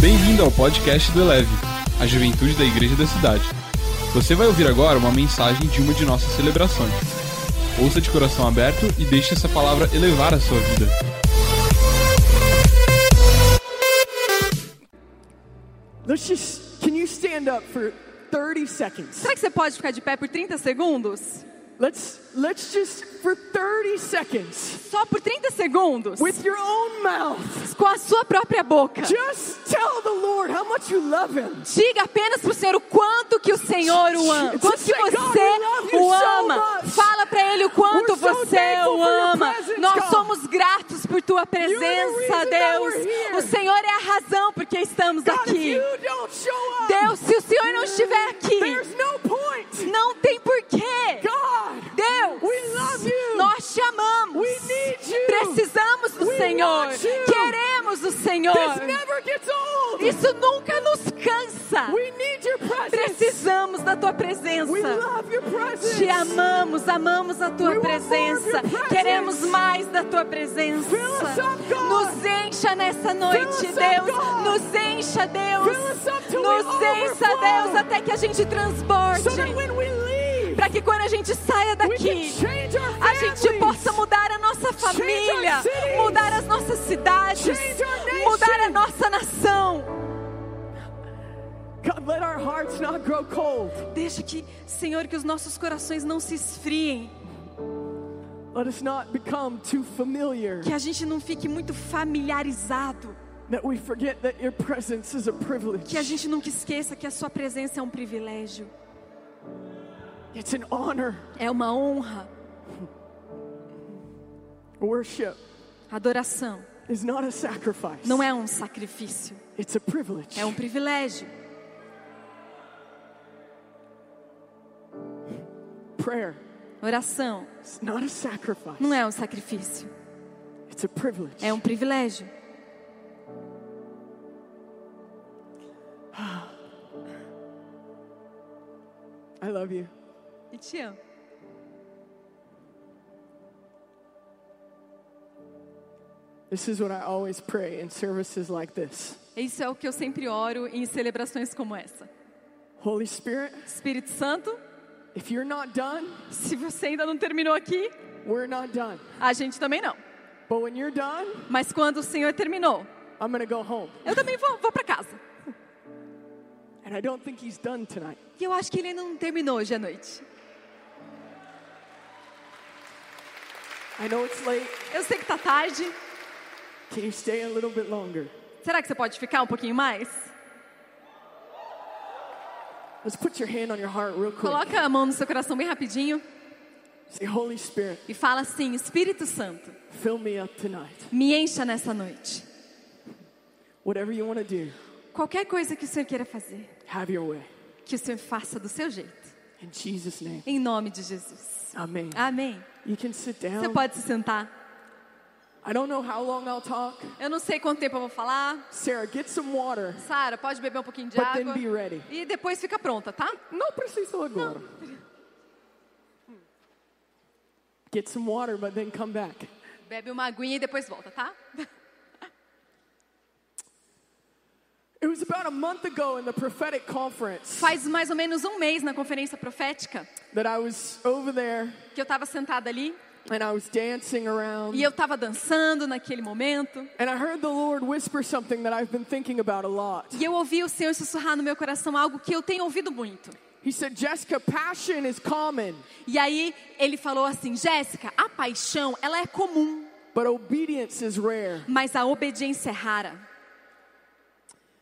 Bem-vindo ao podcast do Eleve, a juventude da igreja da cidade. Você vai ouvir agora uma mensagem de uma de nossas celebrações. Ouça de coração aberto e deixe essa palavra elevar a sua vida. Let's just, can you stand up for 30 seconds? Será que você pode ficar de pé por 30 segundos? Let's, let's just, for 30 seconds, Só por 30 segundos. with your own mouth, Com a sua própria boca. just tell the Lord how much you love Him. Diga apenas pro Senhor o quanto que o Senhor o ama. Quanto que você o ama. Fala pra Ele o quanto você o ama. Nós somos gratos por tua presença, Deus. O Senhor é a razão porque estamos aqui. Deus, se o Senhor não estiver aqui, there's no point. não tem porquê. God, Deus, nós te amamos. Precisamos do We Senhor. Queremos o Senhor. Isso nunca nos cansa. Precisamos da tua presença. Te amamos, amamos a tua We presença. Queremos mais da tua presença. Nos encha nessa noite, Deus. Nos encha, Deus. Nos encha. Deus, até que a gente transborde. Para que quando a gente saia daqui, a gente possa mudar a nossa família, mudar as nossas cidades, mudar a nossa nação. God, let our hearts not grow cold. Deixa que, Senhor, que os nossos corações não se esfriem, Let us not become too familiar. que a gente não fique muito familiarizado, That we forget that your presence is a privilege. que a gente nunca esqueça que a sua presença é um privilégio, It's an honor. é uma honra. Worship Adoração is not a sacrifice. não é um sacrifício, It's a privilege. é um privilégio. Prayer Oração is not a sacrifice. não é um sacrifício, It's a privilege. é um privilégio. I love you. E te amo. This is what I always pray in services like this. Isso é o que eu sempre oro em celebrações como essa. Holy Spirit, Espírito Santo, if you're not done, se você ainda não terminou aqui, we're not done. a gente também não. But when you're done, Mas quando o Senhor terminou, I'm to go home. eu também vou, vou para casa. And I don't think he's done tonight. E eu acho que ele ainda não terminou hoje à noite. I know it's late. Eu sei que tá tarde. Can you stay a little bit longer? Será que você pode ficar um pouquinho mais? Let's put your hand on your heart real quick. Coloca a mão no seu coração bem rapidinho Say, Holy Spirit, e fala assim: Espírito Santo, fill me up tonight. me encha nessa noite. Whatever you want to do, Qualquer coisa que o Senhor queira fazer, have your way. que o Senhor faça do seu jeito. In Jesus' name. Em nome de Jesus. Amen. Amém. You can sit Você down. pode se sentar. I don't know how long I'll talk. Eu não sei quanto tempo eu vou falar. Sarah, get some water. Sara, pode beber um pouquinho de But água. then be ready. E depois fica pronta, tá? Não preciso agora. Get some water, but then come back. Bebe uma aguinha e depois volta, tá? It was about a month ago in the prophetic conference Faz mais ou menos um mês na conferência profética that I was over there que eu estava sentada ali and I was dancing around. e eu estava dançando naquele momento And I heard the Lord whisper something that I've been thinking about a lot. e eu ouvi o Senhor sussurrar no meu coração algo que eu tenho ouvido muito. He said, Jessica, passion is common, E aí ele falou assim: Jéssica, a paixão ela é comum, but obedience is rare. mas a obediência é rara. And I've been thinking about this statement a lot.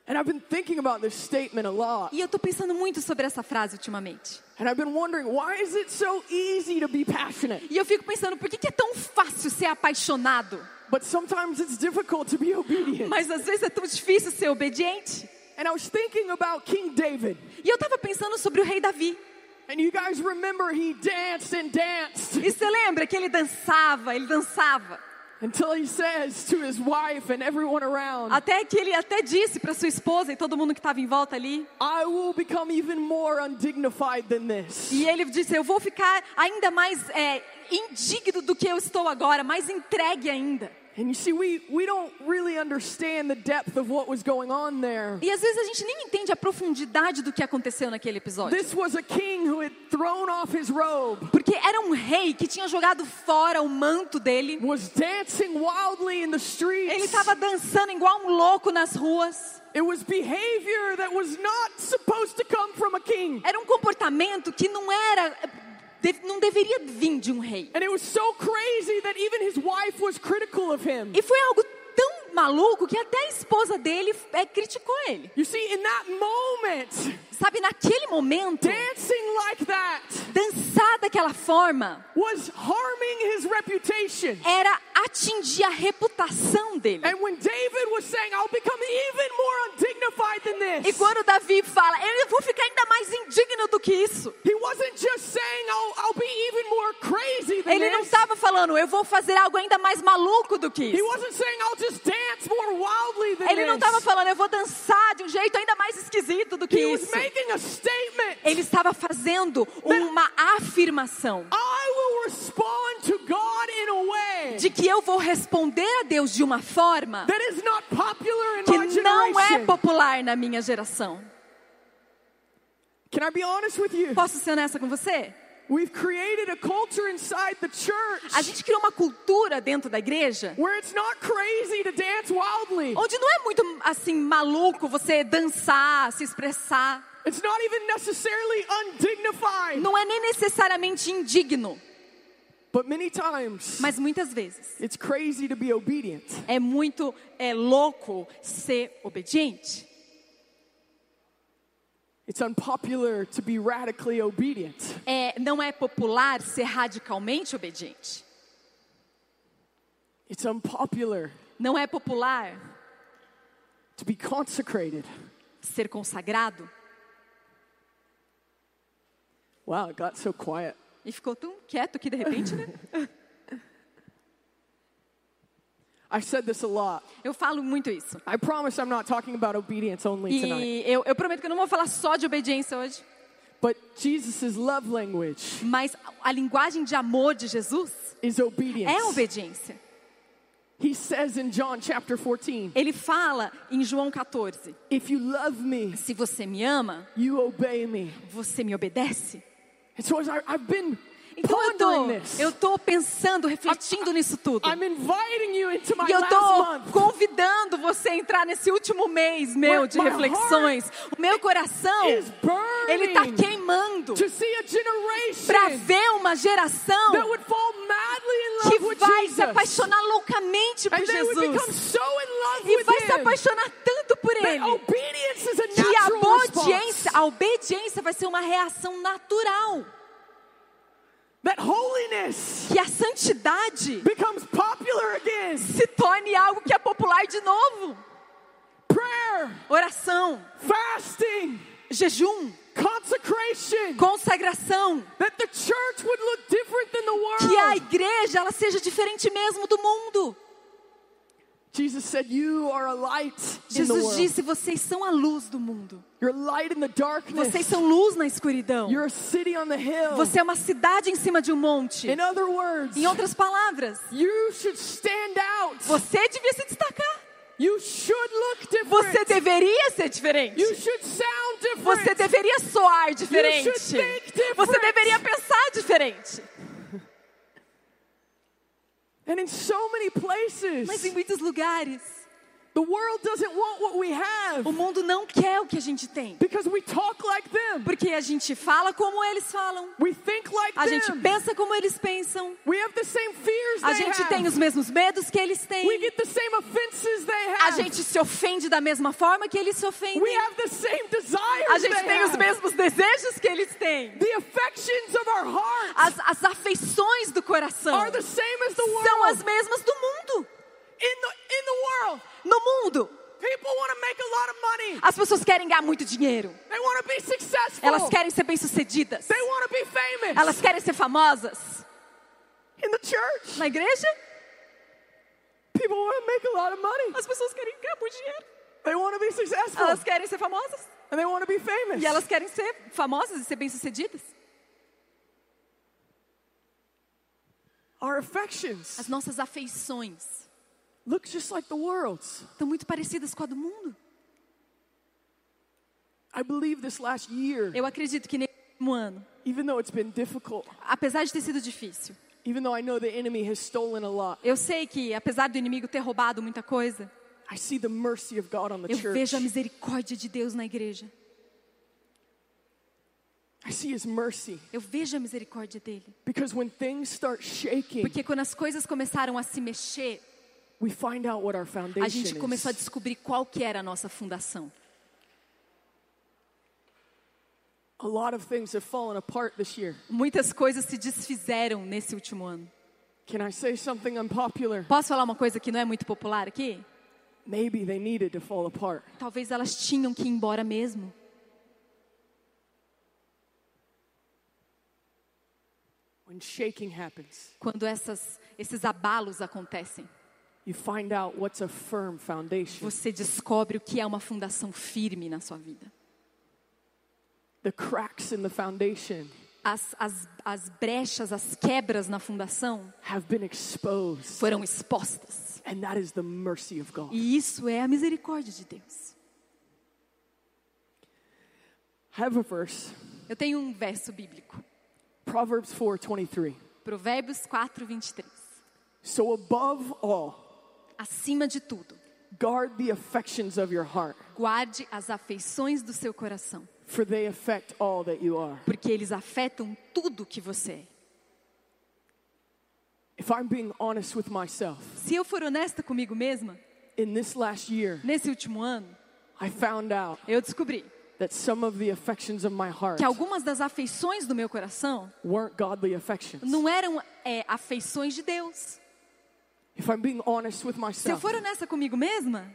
E eu tô pensando muito sobre essa frase ultimamente. And I've been wondering, why is it so easy to be passionate? E eu fico pensando, por que, que é tão fácil ser apaixonado? But sometimes it's difficult to be obedient. Mas às vezes é tão difícil ser obediente. And I was thinking about King David. E eu tava pensando sobre o rei Davi. And you guys remember he danced and danced E você lembra que ele dançava, ele dançava. Until he says to his wife and everyone around, Até que ele até disse para sua esposa e todo mundo que estava em volta ali. I will become even more undignified than this. E ele disse: Eu vou ficar ainda mais é, indigno do que eu estou agora, mais entregue ainda. And you see, we, we don't really understand the depth of what was going on there. E às vezes a gente nem entende a profundidade do que aconteceu naquele episódio. This was a king who had thrown off his robe, Porque era um rei que tinha jogado fora o manto dele. was dancing wildly in the streets. Ele estava dançando igual um louco nas ruas. It was behavior that was not supposed to come from a king. Era um comportamento que não era, não deveria vir de um rei. And it was so crazy that even his wife was critical of him. E foi algo tão maluco que até a esposa dele é, criticou ele. You see, in that moment, Sabe, naquele momento, dancing like that dançar daquela forma was harming his reputation. era atingir a reputação dele. And when David was saying, I'll become even more undignified than E this, quando Davi fala, eu vou ficar ainda mais indigno do que isso. he wasn't just saying, I'll, I'll be even more crazy than Ele não estava falando, eu vou fazer algo ainda mais maluco do que He isso. wasn't saying, I'll just dance more wildly than Ele não estava falando, eu vou dançar de um jeito ainda mais esquisito do que He isso. Ele estava fazendo uma afirmação de que eu vou responder a Deus de uma forma que não é popular na minha geração. Posso ser honesta com você? We've created a culture inside the church A gente criou uma cultura dentro da igreja onde não é muito assim maluco você dançar, se expressar. It's not even necessarily undignified. Não é nem necessariamente indigno, But many times mas muitas vezes it's crazy to be obedient. é muito é louco ser obediente. It's unpopular to be radically obedient. É, não é popular ser radicalmente obediente. It's unpopular Não é popular to be consecrated. ser consagrado. Wow, it got so quiet. E ficou tão quieto aqui de repente, né? I've said this a lot. Eu falo muito isso. I promise I'm not talking about obedience only tonight. E eu, eu prometo que eu não vou falar só de obediência hoje, But Jesus' love language mas a linguagem de amor de Jesus is obedience. é obediência. He says in John chapter 14, Ele fala em João 14: If you love me, Se você me ama, you obey me. você me obedece. And so as I, I've been Então this. eu tô pensando, refletindo nisso tudo. E eu month. convidando você a entrar nesse último mês meu de reflexões. O meu coração, ele tá queimando para ver uma geração que vai se apaixonar loucamente por Jesus. E vai se apaixonar tanto por ele. Que a obediência, a obediência vai ser uma reação natural. That holiness Que a santidade becomes popular again. se torne algo que é popular de novo. Prayer, Oração, fasting, jejum, consecration. consagração. That the church would look different than the world. Que a igreja ela seja diferente mesmo do mundo. Jesus said, You are a light in the Jesus world. disse: vocês são a luz do mundo. You're light in the darkness. Vocês são luz na escuridão. You're a city on the hill. Você é uma cidade em cima de um monte. In other words, Em outras palavras, you should stand out. você devia se destacar. You should look different. Você deveria ser diferente. You should sound different. Você deveria soar diferente. You should think different. Você deveria pensar diferente. And in so many places, Mas em muitos lugares, o mundo não quer o que a gente tem. because we talk like them. Porque a gente fala como eles falam. We think like A gente pensa como eles pensam. We have the same fears A they gente have. tem os mesmos medos que eles We têm. get the same offenses they A gente se ofende da mesma forma que eles se we ofendem. have the same desires A gente tem os mesmos desejos que eles têm. The affections of our heart As, as afeições do coração are the same as the world. são as mesmas do mundo. in the in the world, No mundo, people want to make a of money. as pessoas querem ganhar muito dinheiro. Elas querem ser bem-sucedidas. Elas querem ser famosas. Na igreja, as pessoas querem ganhar muito dinheiro. Elas querem ser famosas. and they want to be famous. E elas querem ser famosas e ser bem-sucedidas. As nossas afeições look just like the world's. estão muito parecidas com a do mundo. I believe this last year, Eu acredito que nesse último ano, even though it's been difficult, apesar de ter sido difícil, even though I know the enemy has stolen a lot, eu sei que apesar do inimigo ter roubado muita coisa, I see the mercy of God on the eu church. vejo a misericórdia de Deus na igreja. I see his mercy. Eu vejo a misericórdia dele. Because when things start shaking, Porque quando as coisas começaram a se mexer, we find out what our a gente começou a descobrir qual que era a nossa fundação. A lot of things have fallen apart this year. Muitas coisas se desfizeram nesse último ano. Can I say something unpopular? Posso falar uma coisa que não é muito popular aqui? Maybe they needed to fall apart. Talvez elas tinham que ir embora mesmo. When shaking happens, Quando essas, esses abalos acontecem, você descobre o que é uma fundação firme na sua vida. The cracks in the foundation As, as, as brechas, as quebras na fundação have been exposed. foram expostas. And that is the mercy of God. E isso é a misericórdia de Deus. Have a verse, Eu tenho um verso bíblico. Proverbs 4:23. Provérbios 4, 23. So above all, Acima de tudo, guard the affections of your heart, guarde as afeições do seu coração, for they affect all that you are. porque eles afetam tudo que você é. If I'm being honest with myself, Se eu for honesta comigo mesma, in this last year, nesse último ano, I found out eu descobri that some of the affections of my heart que algumas das afeições do meu coração weren't godly affections. não eram é, afeições de Deus. Se eu for honesta comigo mesma,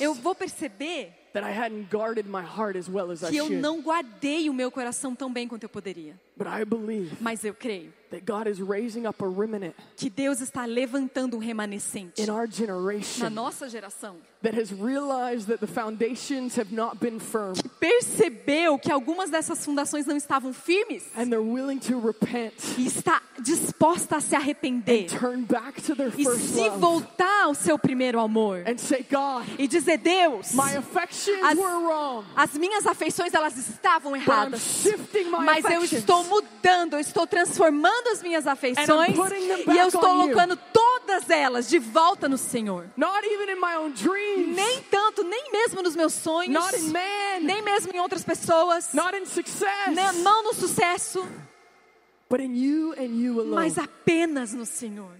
eu vou perceber that I hadn't guarded my heart as well as I que eu should. não guardei o meu coração tão bem quanto eu poderia. But I believe Mas eu creio that God is raising up a remnant que Deus está levantando um remanescente in our na generation nossa geração that has realized that the foundations have not been firm que percebeu que algumas dessas fundações não estavam firmes and they're willing to repent e está disposta a se arrepender turn back to their e se voltar ao seu primeiro amor and say, God, e dizer Deus, my affections As- were wrong, as minhas afeições elas estavam erradas, mas eu estou mudando, eu estou transformando as minhas afeições e eu estou colocando todas elas de volta no Senhor. Not even in my own dreams, Nem tanto, nem mesmo nos meus sonhos, not in man, nem mesmo em outras pessoas, not in success, não no sucesso, but in you and you alone. mas apenas no Senhor.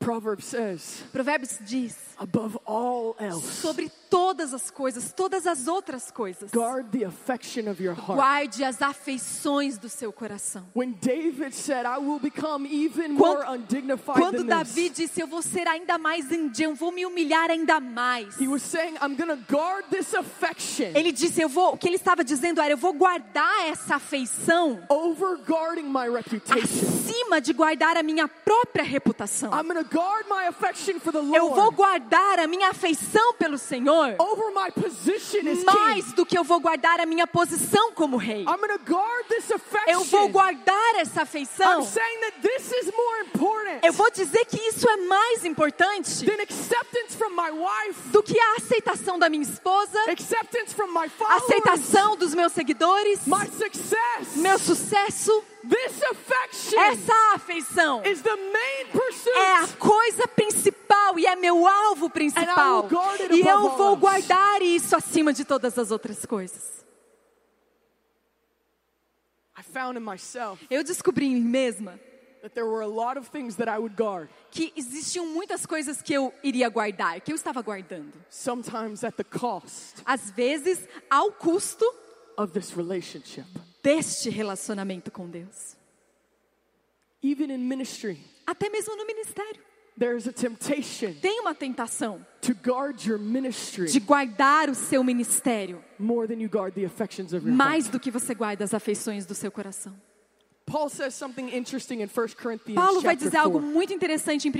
Proverbs says, Provérbios diz: above all else, sobre todas as coisas, todas as outras coisas, guard the affection of your heart. guarde as afeições do seu coração. When David said, I will become even more Quando, undignified quando than Davi this, disse: Eu vou ser ainda mais indigno, vou me humilhar ainda mais. he was saying, I'm to guard this affection Ele disse: Eu vou. O que ele estava dizendo era: Eu vou guardar essa afeição over guarding my reputation. acima de guardar a minha própria reputação. I'm going to guard my affection for the Eu vou guardar a minha afeição pelo Senhor over my position as king. mais do que eu vou guardar a minha posição como rei. I'm going to guard this Eu vou guardar essa afeição. I'm saying that this is more important Eu vou dizer que isso é mais importante do que a aceitação da minha esposa, aceitação dos meus seguidores, meu sucesso. This affection Essa afeição is the main pursuit. é a coisa principal e é meu alvo principal. E eu vou guardar isso acima de todas as outras coisas. I found in myself Eu descobri em mim mesma that there were a lot of things that I would guard, que existiam muitas coisas que eu iria guardar, que eu estava guardando. sometimes at the cost Às vezes, ao custo of this relationship. Deste relacionamento com Deus. Even in ministry, Até mesmo no ministério. there is a temptation Tem uma tentação to guard your ministry de guardar o seu ministério more than you guard the affections of your mais heart. do que você guarda as afeições do seu coração. Paul says something interesting in 1 Corinthians Paulo vai dizer algo 4. muito interessante em 1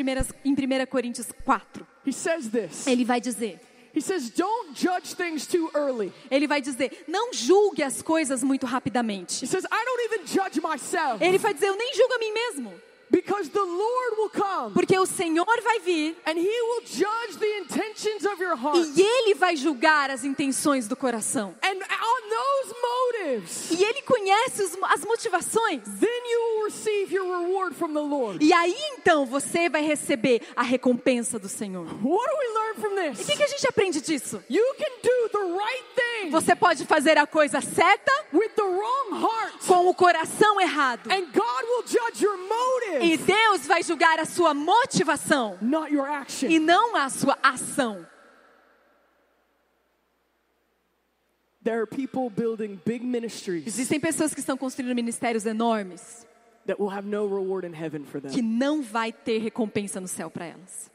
em 1 Coríntios 4. He says this. Ele vai dizer, says, "Don't judge things too early." ele vai dizer, não julgue as coisas muito rapidamente. He says, "I don't even judge myself. Ele vai dizer, eu nem julgo a mim mesmo. Because the Lord will come Porque o Senhor vai vir and He will judge the intentions of your heart. e Ele vai julgar as intenções do coração. And on those motives, E Ele conhece as motivações. then E aí então você vai receber a recompensa do Senhor. What do we learn from E o que, que a gente aprende disso? Right Você pode fazer a coisa certa com o coração errado. E Deus vai julgar a sua motivação e não a sua ação. There are people building big ministries Existem pessoas que estão construindo ministérios enormes that will have no reward in heaven for que não vai ter recompensa no céu para elas.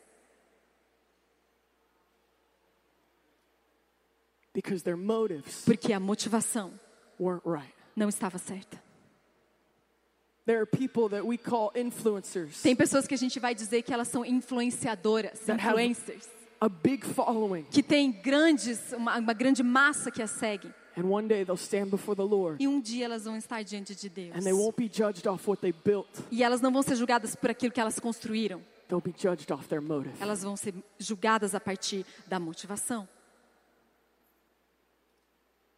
Because their motives Porque a motivação weren't right. não estava certa. There are people that we call influencers, Tem pessoas que a gente vai dizer que elas são influenciadoras, influencers, a big following, que tem grandes, uma, uma grande massa que as segue. And one day they'll stand before the Lord E um dia elas vão estar diante de Deus. and they won't be judged off what they built, E elas não vão ser julgadas por aquilo que elas construíram. they'll be judged off their motive. Elas vão ser julgadas a partir da motivação.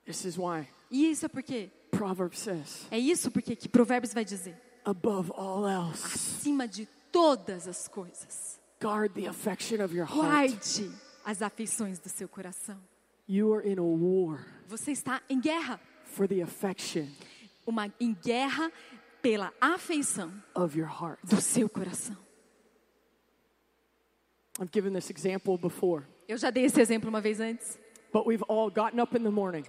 This is why E isso é porque Proverbs says, é isso porque que Provérbios vai dizer: above all else, acima de todas as coisas, guard the affection of your heart. guarde as afeições do seu coração. You are in a war Você está em guerra, for the affection uma em guerra pela afeição of your heart. do seu coração. I've given this example before, Eu já dei esse exemplo uma vez antes. but we've all gotten up in the morning,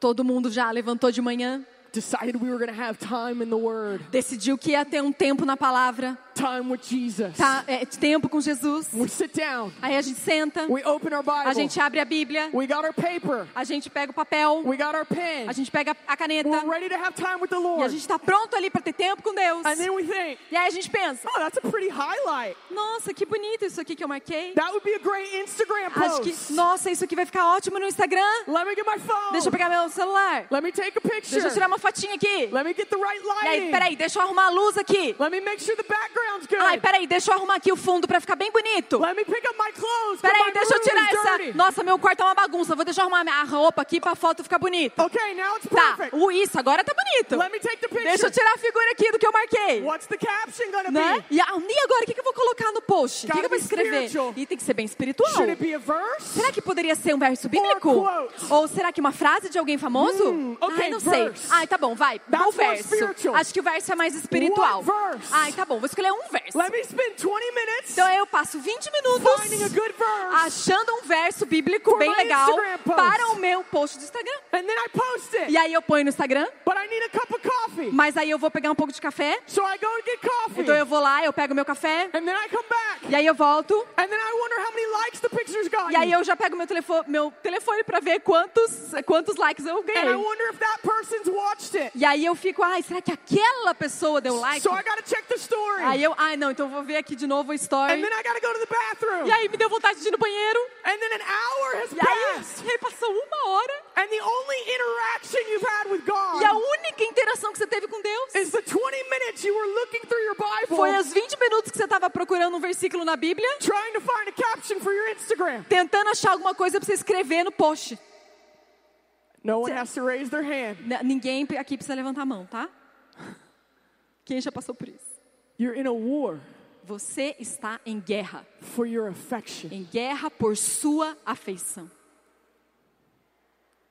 Todo mundo já levantou de manhã, decided we were going to have time in the Word, decidiu que ia ter um tempo na palavra, time with Jesus. tá, é, tempo com Jesus. We sit down, Aí a gente senta, we open our a Bible, gente abre a Bíblia, we got our paper, a gente pega o papel, we got our pen, a gente pega a caneta we're ready to have time with the e a Lord. gente está pronto ali para ter tempo com Deus. And then we think, E aí a gente pensa: oh, that's a pretty highlight. nossa, que bonito isso aqui que eu marquei. That would be a great Instagram Acho post. que, nossa, isso aqui vai ficar ótimo no Instagram. Let me get my phone. Deixa eu pegar meu celular. Let me take a picture. Deixa eu tirar uma fotinha aqui. Let me get the right E aí, lighting. peraí, deixa eu arrumar a luz aqui. Let me make sure the background's good. Ai, peraí, deixa eu arrumar aqui o fundo pra ficar bem bonito. Let me pick up my clothes. Peraí, deixa eu tirar essa. dirty. Nossa, meu quarto é uma bagunça. Vou deixar eu arrumar minha roupa aqui pra foto ficar bonita. Okay, now it's Tá, perfect. o isso, agora tá bonito. Let me take the picture. Deixa eu tirar a figura aqui do que eu marquei. What's the caption gonna Né? be? E, a- agora, o que, que eu vou colocar no post? O que, que eu vou escrever? spiritual. E tem que ser bem espiritual. Should it be a verse? Será que poderia ser um verso bíblico? Ou será que uma frase de alguém famoso? Hmm, ok, Ai, não sei. verse. Ai, tá bom, vai. That's more verso. Acho que o verso é mais espiritual. Ai, tá bom, vou escolher um verso. Let me spend 20 minutes Então eu passo 20 minutos finding a good verse, achando um verso bíblico bem legal para o meu post do Instagram. and then I post it. E aí eu ponho no Instagram, But I need a cup of coffee. mas aí eu vou pegar um pouco de café. So I go to get coffee. Então eu vou lá, eu pego meu café, And then I come back. e aí eu volto. And then I wonder how many likes the picture's gotten. E aí eu já pego meu telefone, meu telefone para ver quantos, quantos likes eu And I ganhei. wonder if that person's watched it. E aí eu fico, ai, será que aquela pessoa deu like? So Aí eu, ai não, então eu vou ver aqui de novo story. I gotta go to the bathroom. E aí me deu vontade de ir no banheiro. And then an hour has E aí, passed. e aí passou uma hora. And the only interaction you've had with God E a única interação que você teve com Deus is the 20 minutes you were looking through your Bible foi os 20 minutos que você estava procurando um versículo na Bíblia, trying to find a caption for your Instagram. tentando achar alguma coisa para você escrever no post. No one has to raise their hand. Ninguém aqui precisa levantar a mão, tá? Quem já passou por isso? You're in a war Você está em guerra. for your affection. Em guerra por sua afeição.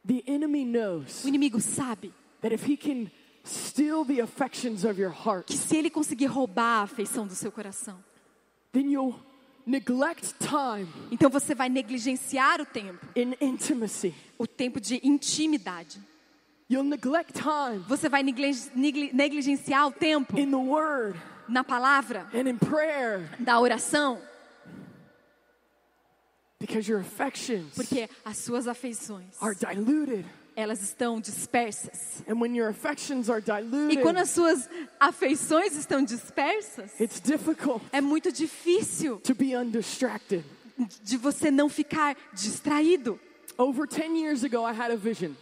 The enemy knows O inimigo sabe that if he can steal the affections of your heart, que se ele conseguir roubar a afeição do seu coração, then you'll neglect time então você vai negligenciar o tempo, in intimacy. o tempo de intimidade. You'll neglect time Você vai negli- negli- negligenciar o tempo in the word na palavra, and in prayer da oração, because your affections porque as suas afeições, are diluted. elas estão dispersas. And when your affections are E diluted, quando as suas afeições estão dispersas, it's difficult é muito difícil to be undistracted. de você não ficar distraído. Over 10 years ago, I had a vision.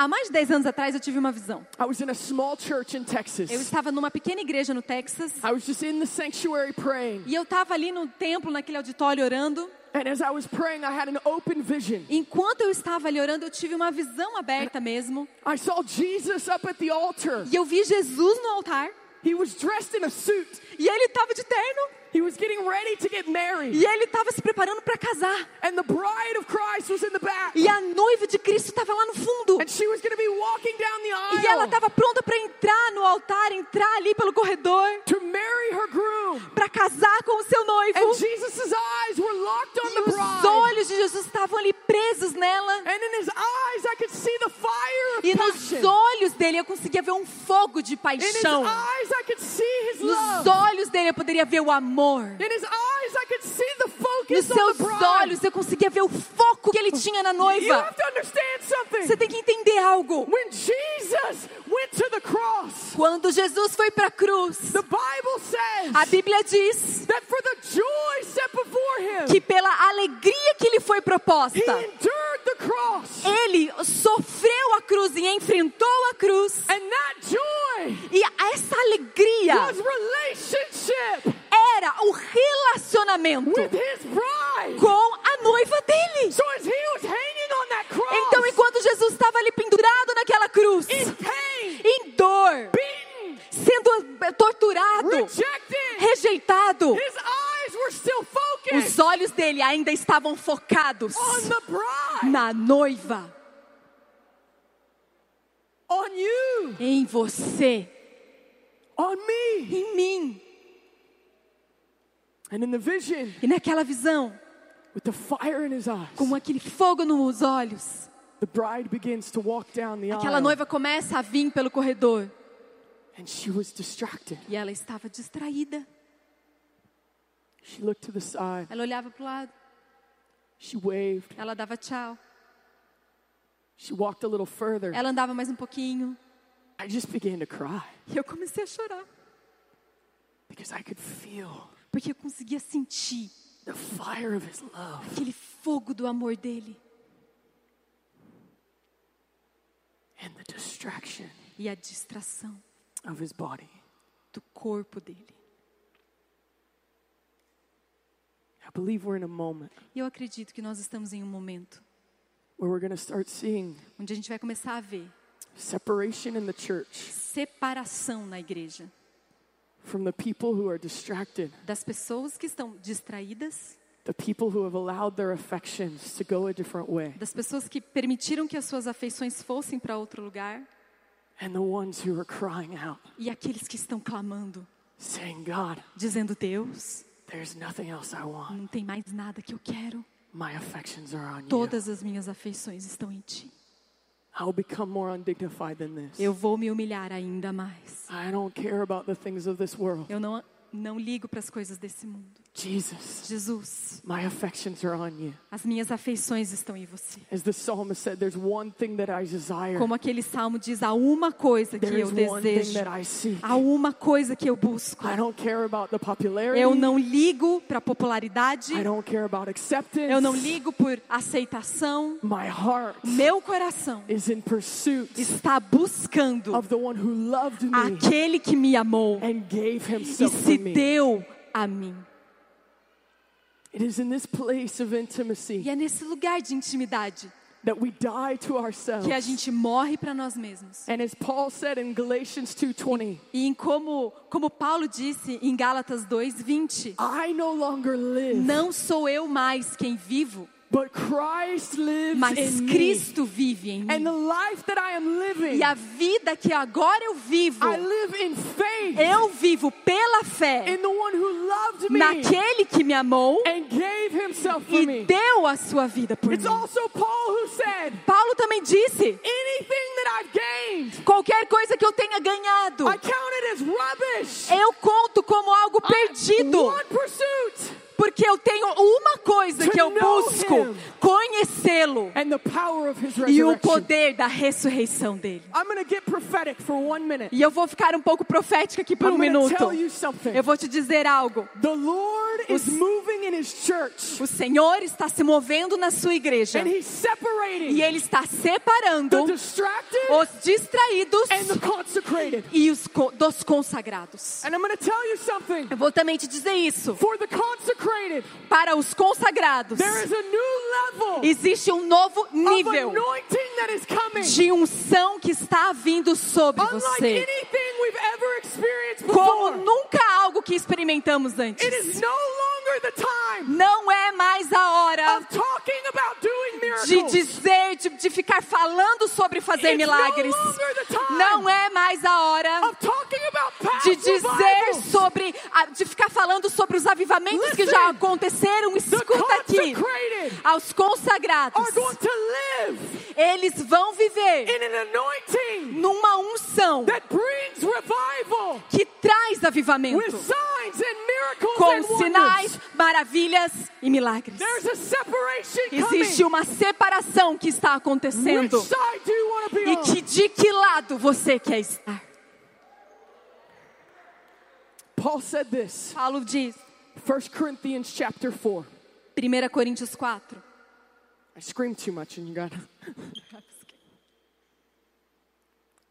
Há mais de 10 anos atrás eu tive uma visão. I was in a small church in Texas. Eu estava numa pequena igreja no Texas I was just in the sanctuary praying. e eu estava ali no templo, naquele auditório orando. And as I was praying, I had an open vision. Enquanto eu estava ali orando, eu tive uma visão aberta mesmo. I saw Jesus up at the altar. E eu vi Jesus no altar He was dressed in a suit. e ele estava de terno He was getting ready to get married. e ele estava se preparando para casar. And the bride of Christ was in the back. E a noiva de Cristo estava lá no fundo. And she was going to be walking down the E ela aisle estava pronta para entrar no altar, entrar ali pelo corredor, to marry her groom. para casar com o seu noivo. And Jesus' eyes were locked on E the os bride. olhos de Jesus estavam ali presos nela. And in his eyes, I could see the fire E passion. Nos olhos dele eu conseguia ver um fogo de paixão. Nos olhos dele eu poderia ver o amor. Nos seus olhos eu conseguia ver o foco que ele tinha na noiva. Você tem que entender algo. Quando Jesus foi para a cruz, a Bíblia diz que pela alegria que lhe foi proposta, ele sofreu a cruz e enfrentou a cruz. And that joy E essa alegria era o relacionamento with his bride. com a noiva dele. Então, enquanto Jesus estava ali pendurado naquela cruz, em dor, sendo torturado, rejected, rejeitado, his eyes were still focused os olhos dele ainda estavam focados on the bride, na noiva, on you, em você, on me. em mim. And in the vision, E naquela visão, with the fire in his eyes, com aquele fogo nos olhos, the bride begins to walk down the aquela aisle. noiva começa a vir pelo corredor And she was distracted. e ela estava distraída. She looked to the side. Ela olhava para o lado, She waved. ela dava tchau, She walked a little further. ela andava mais um pouquinho I just began to cry e eu comecei a chorar, because I could feel porque eu conseguia sentir the fire of his love. aquele fogo do amor dele and the distraction e a distração of his body. do corpo dele. I believe we're in a moment eu acredito que nós estamos em um momento where we're going to start seeing onde a gente vai começar a ver separation in the church separação na igreja from the people who are distracted, das pessoas que estão distraídas, the people who have allowed their affections to go a different way, das pessoas que permitiram que as suas afeições fossem para outro lugar and the ones who are crying out, e aqueles que estão clamando, saying, God, dizendo: Deus, there's nothing else I want. não tem mais nada que eu quero. My affections are on you. Todas as minhas afeições estão em ti. I'll become more undignified than this. Eu vou me humilhar ainda mais. I don't care about the things of this world. Eu não não ligo para as coisas desse mundo. Jesus, Jesus, my affections are on you. as minhas afeições estão em você. As the psalmist said, there's one thing that I desire. Como aquele salmo diz, há uma coisa que There eu desejo, that I seek. há uma coisa que eu busco. I don't care about the popularity. Eu não ligo para popularidade, I don't care about acceptance. eu não ligo por aceitação. My heart Meu coração is in pursuit está buscando of the one who loved me aquele que me amou and gave e himself se for me. deu a mim. It is in this place of intimacy E é nesse lugar de intimidade that we die to ourselves. que a gente morre para nós mesmos. And as Paul said in Galatians 2:20, E em como, como Paulo disse em Gálatas 2:20, I no longer live, não sou eu mais quem vivo, mas in me. Cristo vive em And mim. the life that I am living, E a vida que agora eu vivo, I live in faith eu vivo pela fé in the one who loved me naquele que me amou and gave himself for e me. deu a sua vida por It's mim. also Paul who said, Paulo também disse: anything that I've gained, qualquer coisa que eu tenha ganhado, e o poder da ressurreição dele. I'm going to get prophetic for one minute. E eu vou ficar um pouco profética aqui por I'm um minuto. tell you something. Eu vou te dizer algo. The Lord is Os- moving in his church O Senhor está se movendo na sua igreja e Ele está the separando os distraídos and the consecrated. e os co- dos consagrados. And I'm going to tell you something. Eu vou também te dizer isso. For the consecrated, Para os consagrados, there is a new level existe um novo of nível de unção que está vindo sobre você. Como nunca algo que experimentamos antes. Não é mais a hora de dizer, de, de ficar falando sobre fazer milagres. Não é mais a hora de dizer sobre, de ficar falando sobre os avivamentos que já aconteceram. Escuta aqui. Aos consagrados, live eles vão viver in an anointing numa unção that brings revival que traz with avivamento, signs and miracles com and sinais, wonders. maravilhas e milagres. There's a separation Existe coming. uma separação que está Which acontecendo. side do you want to be E on? que de que lado você quer estar? Paul said this. Paulo diz, 1 Corinthians chapter 4. 1 Coríntios 4. I screamed too much and you got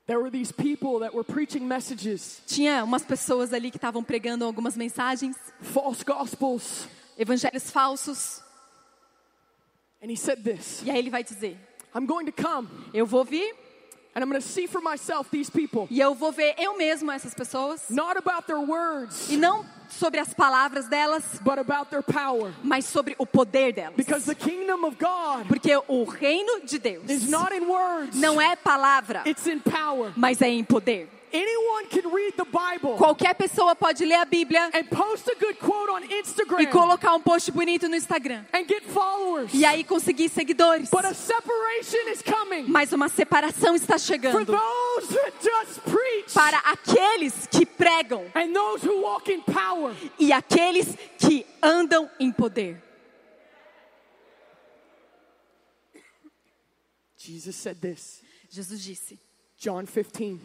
There were these people that were preaching messages, Tinha umas pessoas ali que estavam pregando algumas mensagens, false gospels. evangelhos falsos. And he said this E aí ele vai dizer: I'm going to come. Eu vou vir and I'm going to see for myself these people. e eu vou ver eu mesmo essas pessoas. Not about their words, E não sobre as palavras delas, but about their power. mas sobre o poder delas. Because the kingdom of God Porque o reino de Deus is not in words, não é palavra, it's in power. mas é em poder. Anyone can read the Bible Qualquer pessoa pode ler a Bíblia and post a good quote on e colocar um post bonito no Instagram. and get followers. E aí conseguir seguidores. But a separation is coming Mas uma separação está for chegando those that just preach para aqueles que pregam and those who walk in power. e aqueles que andam em poder. Jesus said this, Jesus disse, John 15,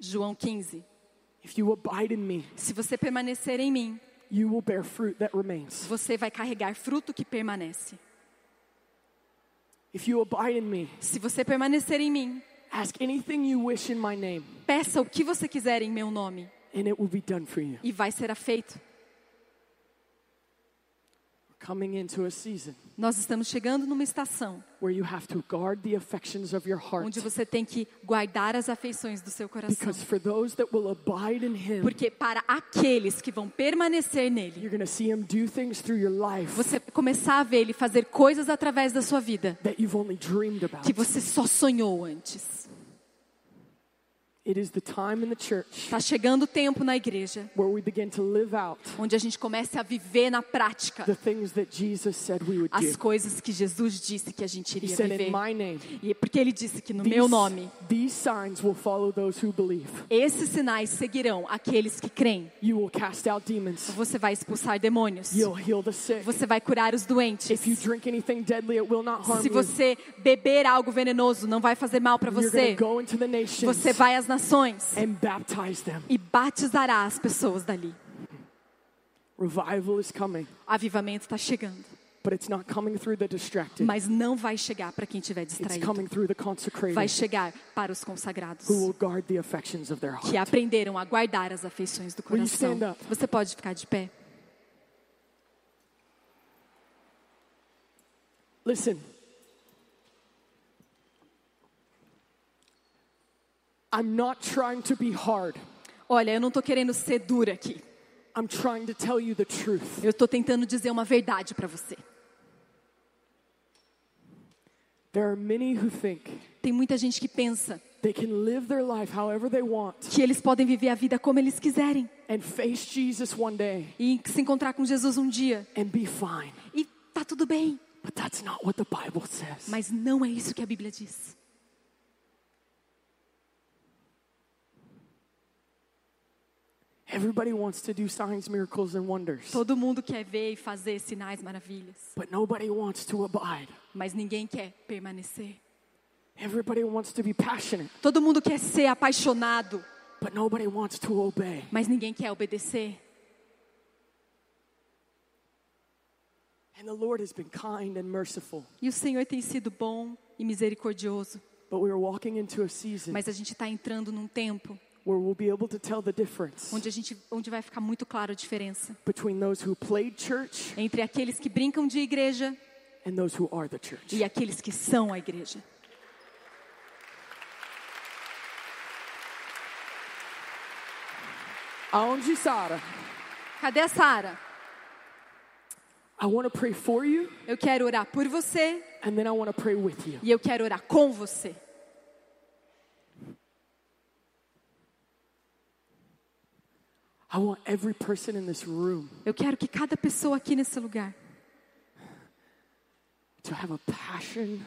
João 15: if you abide in me, Se você permanecer em mim, you will bear fruit that remains. você vai carregar fruto que permanece. If you abide in me, Se você permanecer em mim, ask anything you wish in my name, peça o que você quiser em meu nome and it will be done for you. e vai ser feito. We're coming into a season Nós estamos chegando numa estação where you have to guard the affections of your heart. onde você tem que guardar as afeições do seu coração. Because for those that will abide in him, Porque para aqueles que vão permanecer nele, you're going to see him do things through your life você vai começar a ver ele fazer coisas através da sua vida that you've only dreamed about. que você só sonhou antes. It is the time in the church Está chegando o tempo na igreja where we begin to live out onde a gente comece a viver na prática the things that Jesus said we would as coisas que Jesus disse que a gente iria viver. In my name, E porque ele disse que no these, meu nome, these signs will follow those who believe. esses sinais seguirão aqueles que creem. Você vai expulsar demônios. Você vai curar os doentes. If you drink anything deadly, it will not harm Se você beber algo venenoso, não vai fazer mal para você. Você vai às nações and baptize them. e batizará as pessoas dali. Revival is coming, avivamento está chegando, but it's not coming through the distracted. mas não vai chegar para quem estiver It's distraído. coming through the Vai consecrated chegar para os consagrados who will guard the affections of their que heart. aprenderam a guardar as afeições do coração. stand up? Você pode ficar de pé? Listen. I'm not trying to be hard. Olha, eu não estou querendo ser dura aqui. I'm trying to tell you the truth. Eu estou tentando dizer uma verdade para você. There are many who think Tem muita gente que pensa they can live their life however they want que eles podem viver a vida como eles quiserem and face Jesus one day e se encontrar com Jesus um dia and be fine. e tá tudo bem. But that's not what the Bible says. Mas não é isso que a Bíblia diz. Everybody wants to do signs, miracles, and wonders, Todo mundo quer ver e fazer sinais, maravilhas, but nobody wants to abide. mas ninguém quer permanecer. Everybody wants to be passionate, Todo mundo quer ser apaixonado, but nobody wants to obey. mas ninguém quer obedecer. And the Lord has been kind and merciful, E o Senhor tem sido bom e misericordioso, but we are walking into a season mas a gente está entrando num tempo where we'll be able to tell the difference onde a gente, onde vai ficar muito claro a diferença between those who played church entre aqueles que brincam de igreja and those who are the church. e aqueles que são a igreja. Aonde, Sarah? Cadê a Sara? I want to pray for you, Eu quero orar por você and then I want to pray with you. e eu quero orar com você. I want every person in this room Eu quero que cada pessoa aqui nesse lugar to have a passion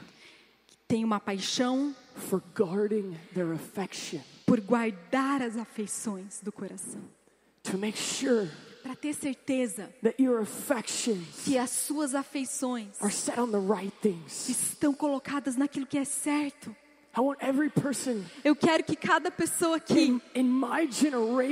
tenha uma paixão for guarding their affection, por guardar as afeições do coração, to make sure para ter certeza that your affections que as suas afeições are set on the right things. estão colocadas naquilo que é certo. I want every person Eu quero que cada pessoa aqui, in, in my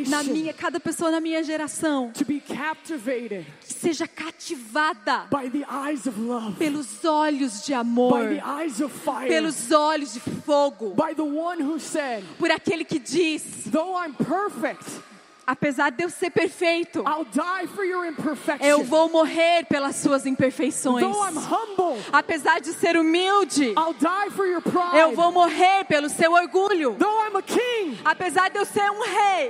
na minha, cada pessoa na minha geração, to be captivated seja cativada by the eyes of love, pelos olhos de by amor, the eyes of fire, pelos olhos de fogo, by the one who said, por aquele que diz: Though I'm perfect, apesar de eu ser perfeito, eu vou morrer pelas suas imperfeições. Apesar de ser humilde, eu vou morrer pelo seu orgulho. Apesar de eu ser um rei,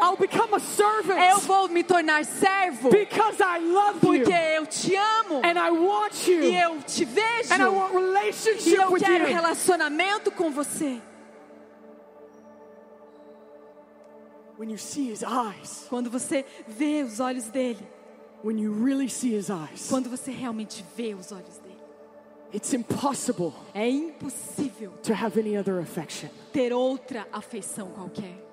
eu vou me tornar servo because I love you porque eu te amo and I want you e eu te vejo and I want e eu quero you. relacionamento com você. Quando você vê os olhos dele, when you really see his eyes, quando você realmente vê os olhos dele, it's impossible é impossível to have any other affection. ter outra afeição qualquer.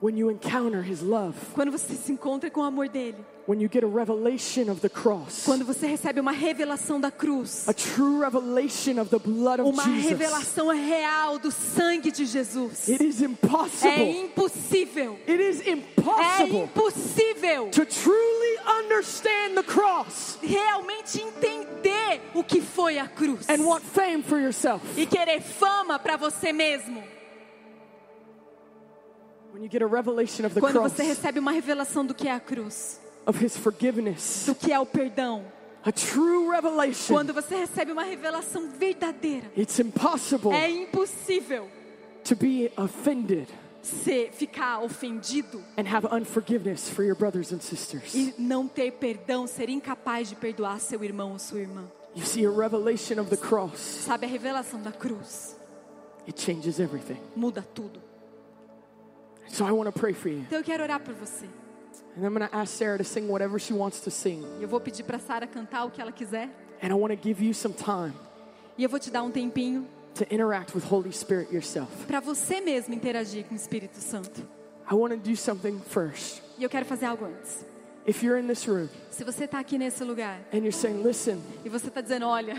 When you encounter his love, Quando você se encontra com o amor dele, when you get a revelation of the cross, quando você recebe uma revelação da cruz, a true revelation of the blood of uma Jesus, revelação real do sangue de Jesus, it is é impossible. impossível. It is É impossible impossível to truly understand the cross realmente entender o que foi a cruz and want fame for yourself. e querer fama para você mesmo. Quando você recebe uma revelação do que é a cruz, of his forgiveness, do que é o perdão, a true revelation, quando você recebe uma revelação verdadeira, it's impossible é impossível to be offended você ficar ofendido and have unforgiveness for your brothers and sisters. e não ter perdão, ser incapaz de perdoar seu irmão ou sua irmã. You see, a revelation of the cross, Sabe a revelação da cruz it changes everything. muda tudo. So I want to pray for you. Então eu quero orar por você. And I'm going to ask Sarah to sing whatever she wants to sing. Eu vou pedir para Sara cantar o que ela quiser And I want to give you some time e eu vou te dar um tempinho to interact with Holy Spirit yourself. para você mesmo interagir com o Espírito Santo. I want to do something first. E eu quero fazer algo antes. If you're in this room Se você está aqui nesse lugar and you're saying, listen, e você está dizendo, olha,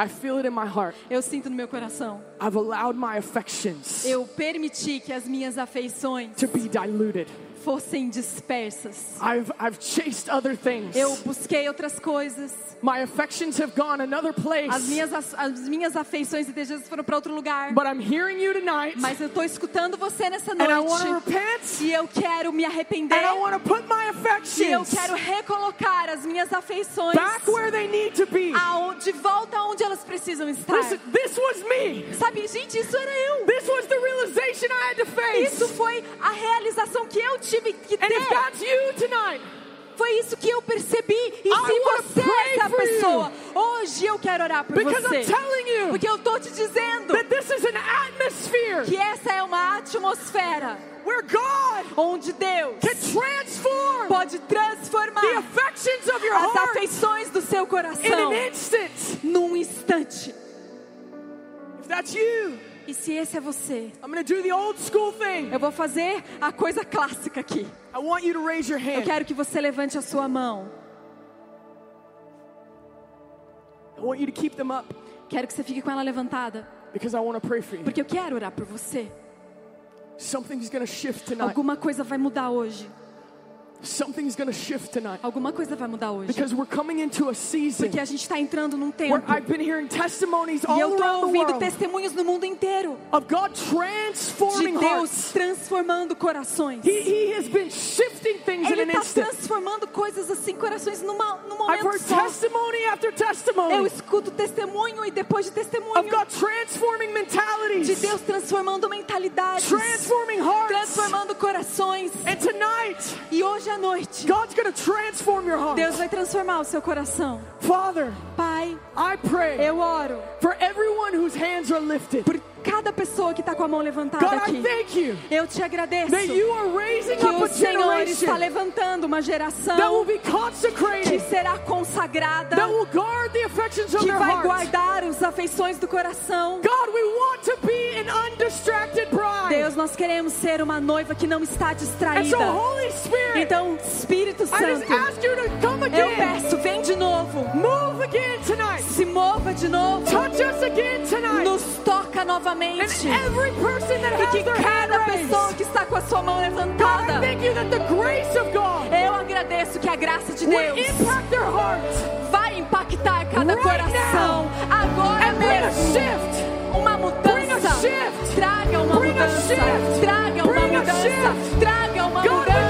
I feel it in my heart. eu sinto no meu coração, I've allowed my affections eu permiti que as minhas afeições to be diluted. Fossem dispersas. I've, I've chased other things. Eu busquei outras coisas. My affections have gone another As place. minhas, as, as minhas afeições e desejos foram para outro lugar. But I'm hearing you tonight. Mas eu estou escutando você nessa And I want to noite. repent. E eu quero me arrepender. And I want to put my E eu affections quero recolocar as minhas afeições back where they need to be. ao- de volta aonde elas precisam estar. Listen, this was me. Sabe, gente, isso era eu. This was the realization I had to face. Isso foi a realização que eu tive que And if ter. that's you tonight, Foi isso que eu percebi. E I se você é essa for you. pessoa, hoje eu quero orar por because você. Porque eu tô te dizendo que essa é uma atmosfera where God onde Deus transform pode transformar as afeições do seu coração num instante. If that's you, E se esse é você, I'm going to do the old school thing. eu vou fazer a coisa clássica aqui. I want you to raise your Eu quero que você levante a sua mão. I want you to keep them up Quero que você fique com ela levantada, because I want to pray for you. porque eu quero orar por você. Something's going to shift tonight. Alguma coisa vai mudar hoje. Something's to shift tonight Alguma coisa vai mudar hoje. because we're coming into a season Porque a gente está entrando num where tempo. I've been hearing testimonies E all eu tô around the ouvindo testemunhos no mundo inteiro of God de transforming Deus hearts. transformando corações. He, he has been shifting things in Ele an está transformando coisas assim, corações numa, num I've momento heard só. testimony after Eu testimony escuto testemunho e depois de of testemunho God transforming de mentalities, Deus transformando mentalidades, transforming hearts. transformando corações. And tonight, E hoje à noite, God's going to transform your heart. Deus vai transformar o seu coração. Father, Pai, I pray eu oro for everyone whose hands are lifted. por cada pessoa que está com a mão levantada God, aqui. thank you Eu te agradeço that you are raising que o a Senhor está levantando uma that will geração que será consagrada, that will guard the affections of que vai guardar as afeições do coração. God, we want to be. Deus, nós queremos ser uma noiva que não está distraída. Então, Espírito Santo, eu peço, vem de novo, Move again tonight. se mova de novo, Touch us again tonight. nos toca And novamente. every person that E has que cada pessoa que está com a sua mão God, I levantada, thank you that the grace of God eu agradeço que a graça de Deus vai impactar cada coração agora mesmo. Uma mudança. Shift. Traga uma Bring a mudança. shift. Traga uma Bring a mudança. shift. Traga uma God, we cry mudança.